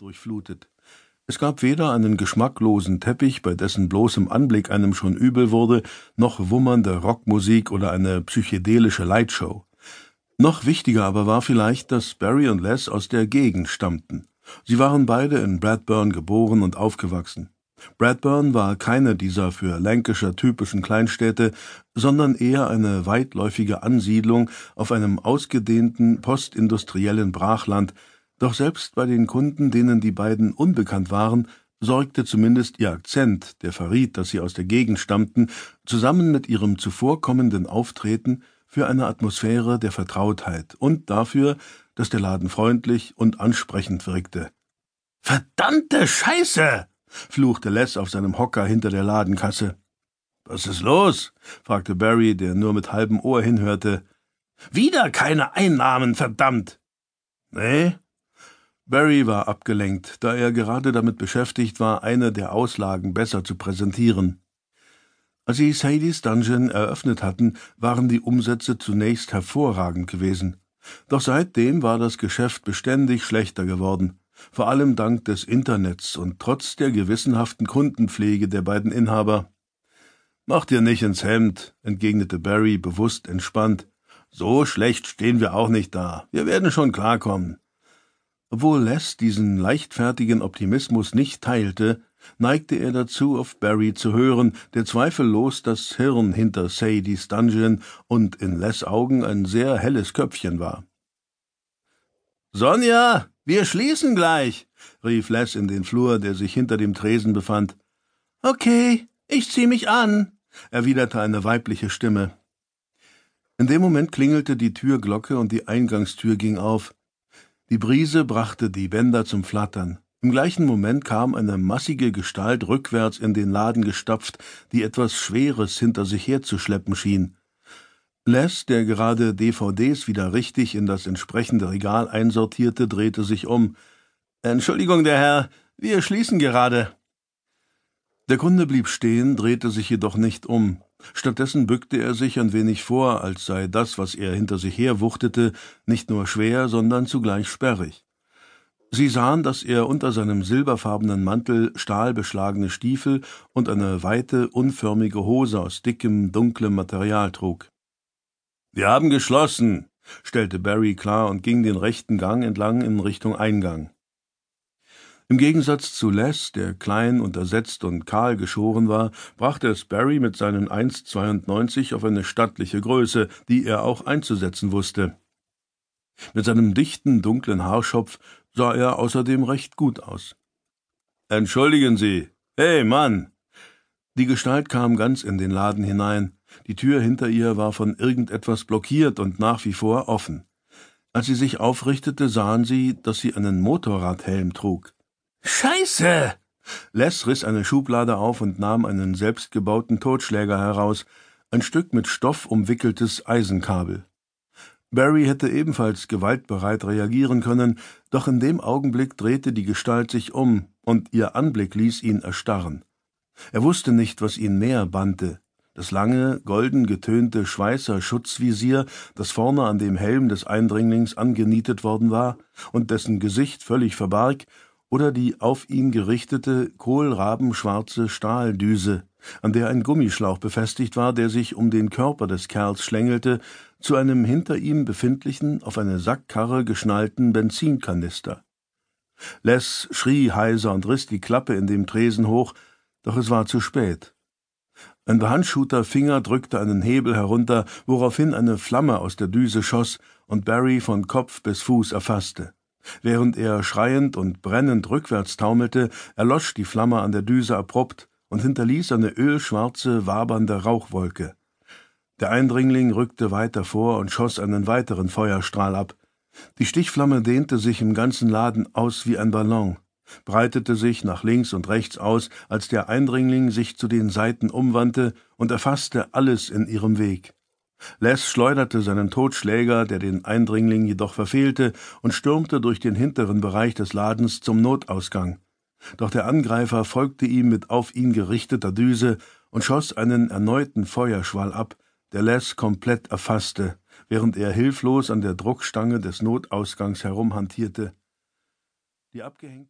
durchflutet. Es gab weder einen geschmacklosen Teppich, bei dessen bloßem Anblick einem schon übel wurde, noch wummernde Rockmusik oder eine psychedelische Lightshow. Noch wichtiger aber war vielleicht, dass Barry und Les aus der Gegend stammten. Sie waren beide in Bradburn geboren und aufgewachsen. Bradburn war keine dieser für Lancashire typischen Kleinstädte, sondern eher eine weitläufige Ansiedlung auf einem ausgedehnten postindustriellen Brachland, doch selbst bei den Kunden, denen die beiden unbekannt waren, sorgte zumindest ihr Akzent, der verriet, dass sie aus der Gegend stammten, zusammen mit ihrem zuvorkommenden Auftreten für eine Atmosphäre der Vertrautheit und dafür, dass der Laden freundlich und ansprechend wirkte. Verdammte Scheiße! fluchte Les auf seinem Hocker hinter der Ladenkasse. Was ist los? fragte Barry, der nur mit halbem Ohr hinhörte. Wieder keine Einnahmen, verdammt! Nee, Barry war abgelenkt, da er gerade damit beschäftigt war, eine der Auslagen besser zu präsentieren. Als sie Sadies Dungeon eröffnet hatten, waren die Umsätze zunächst hervorragend gewesen. Doch seitdem war das Geschäft beständig schlechter geworden, vor allem dank des Internets und trotz der gewissenhaften Kundenpflege der beiden Inhaber. Mach dir nicht ins Hemd, entgegnete Barry bewusst entspannt. So schlecht stehen wir auch nicht da. Wir werden schon klarkommen. Obwohl Les diesen leichtfertigen Optimismus nicht teilte, neigte er dazu, auf Barry zu hören, der zweifellos das Hirn hinter Sadies Dungeon und in Les Augen ein sehr helles Köpfchen war. Sonja, wir schließen gleich, rief Les in den Flur, der sich hinter dem Tresen befand. Okay, ich zieh mich an, erwiderte eine weibliche Stimme. In dem Moment klingelte die Türglocke und die Eingangstür ging auf. Die Brise brachte die Bänder zum Flattern. Im gleichen Moment kam eine massige Gestalt rückwärts in den Laden gestapft, die etwas Schweres hinter sich herzuschleppen schien. Les, der gerade DVDs wieder richtig in das entsprechende Regal einsortierte, drehte sich um. Entschuldigung, der Herr, wir schließen gerade. Der Kunde blieb stehen, drehte sich jedoch nicht um. Stattdessen bückte er sich ein wenig vor, als sei das, was er hinter sich herwuchtete, nicht nur schwer, sondern zugleich sperrig. Sie sahen, dass er unter seinem silberfarbenen Mantel stahlbeschlagene Stiefel und eine weite, unförmige Hose aus dickem, dunklem Material trug. Wir haben geschlossen, stellte Barry klar und ging den rechten Gang entlang in Richtung Eingang. Im Gegensatz zu Les, der klein, untersetzt und kahl geschoren war, brachte es Barry mit seinen 1,92 auf eine stattliche Größe, die er auch einzusetzen wusste. Mit seinem dichten, dunklen Haarschopf sah er außerdem recht gut aus. Entschuldigen Sie. Hey, Mann! Die Gestalt kam ganz in den Laden hinein. Die Tür hinter ihr war von irgendetwas blockiert und nach wie vor offen. Als sie sich aufrichtete, sahen sie, dass sie einen Motorradhelm trug. Scheiße! Les riss eine Schublade auf und nahm einen selbstgebauten Totschläger heraus, ein Stück mit Stoff umwickeltes Eisenkabel. Barry hätte ebenfalls gewaltbereit reagieren können, doch in dem Augenblick drehte die Gestalt sich um, und ihr Anblick ließ ihn erstarren. Er wusste nicht, was ihn mehr bannte, das lange, golden getönte Schweißer Schutzvisier, das vorne an dem Helm des Eindringlings angenietet worden war und dessen Gesicht völlig verbarg, oder die auf ihn gerichtete, kohlrabenschwarze Stahldüse, an der ein Gummischlauch befestigt war, der sich um den Körper des Kerls schlängelte, zu einem hinter ihm befindlichen, auf eine Sackkarre geschnallten Benzinkanister. Les schrie heiser und riss die Klappe in dem Tresen hoch, doch es war zu spät. Ein behandschuhter Finger drückte einen Hebel herunter, woraufhin eine Flamme aus der Düse schoss und Barry von Kopf bis Fuß erfasste. Während er schreiend und brennend rückwärts taumelte, erlosch die Flamme an der Düse abrupt und hinterließ eine ölschwarze, wabernde Rauchwolke. Der Eindringling rückte weiter vor und schoss einen weiteren Feuerstrahl ab. Die Stichflamme dehnte sich im ganzen Laden aus wie ein Ballon, breitete sich nach links und rechts aus, als der Eindringling sich zu den Seiten umwandte und erfasste alles in ihrem Weg. Les schleuderte seinen Totschläger, der den Eindringling jedoch verfehlte, und stürmte durch den hinteren Bereich des Ladens zum Notausgang. Doch der Angreifer folgte ihm mit auf ihn gerichteter Düse und schoss einen erneuten Feuerschwall ab, der Les komplett erfasste, während er hilflos an der Druckstange des Notausgangs herumhantierte. Die abgehängte